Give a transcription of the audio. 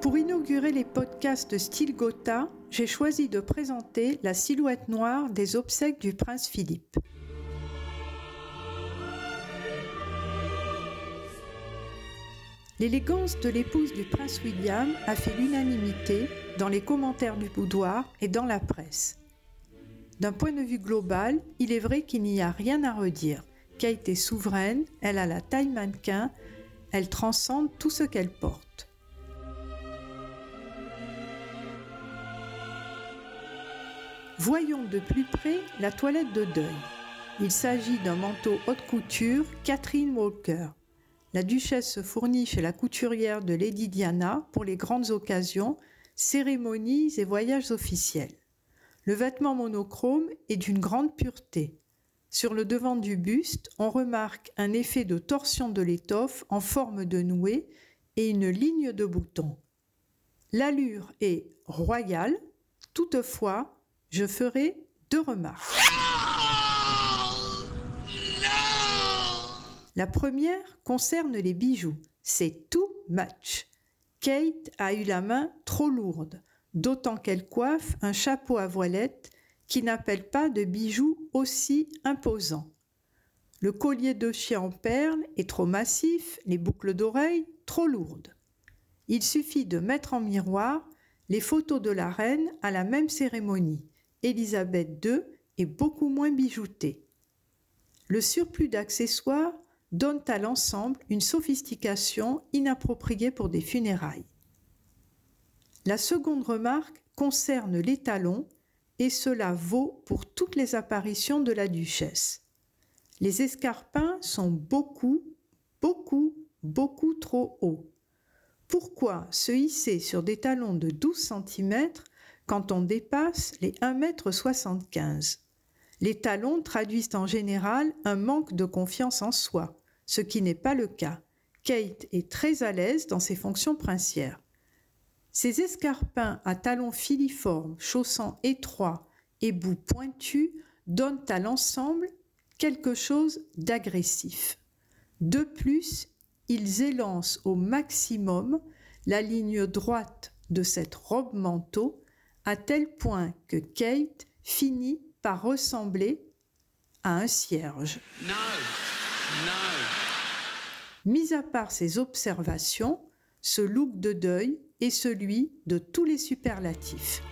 Pour inaugurer les podcasts style Gotha, j'ai choisi de présenter la silhouette noire des obsèques du prince Philippe. L'élégance de l'épouse du prince William a fait l'unanimité dans les commentaires du boudoir et dans la presse. D'un point de vue global, il est vrai qu'il n'y a rien à redire. Kate est souveraine, elle a la taille mannequin, elle transcende tout ce qu'elle porte. Voyons de plus près la toilette de deuil. Il s'agit d'un manteau haute couture Catherine Walker. La duchesse se fournit chez la couturière de Lady Diana pour les grandes occasions, cérémonies et voyages officiels. Le vêtement monochrome est d'une grande pureté. Sur le devant du buste, on remarque un effet de torsion de l'étoffe en forme de nouée et une ligne de bouton. L'allure est royale, toutefois, je ferai deux remarques. La première concerne les bijoux. C'est too much. Kate a eu la main trop lourde, d'autant qu'elle coiffe un chapeau à voilette qui n'appelle pas de bijoux aussi imposants. Le collier de chien en perles est trop massif, les boucles d'oreilles trop lourdes. Il suffit de mettre en miroir les photos de la reine à la même cérémonie. Élisabeth II est beaucoup moins bijoutée. Le surplus d'accessoires donnent à l'ensemble une sophistication inappropriée pour des funérailles. La seconde remarque concerne les talons et cela vaut pour toutes les apparitions de la duchesse. Les escarpins sont beaucoup, beaucoup, beaucoup trop hauts. Pourquoi se hisser sur des talons de 12 cm quand on dépasse les 1,75 m Les talons traduisent en général un manque de confiance en soi, ce qui n'est pas le cas. Kate est très à l'aise dans ses fonctions princières. Ces escarpins à talons filiformes, chaussants étroits et bouts pointus donnent à l'ensemble quelque chose d'agressif. De plus, ils élancent au maximum la ligne droite de cette robe manteau à tel point que Kate finit par ressembler à un cierge. Mis à part ces observations, ce look de deuil est celui de tous les superlatifs.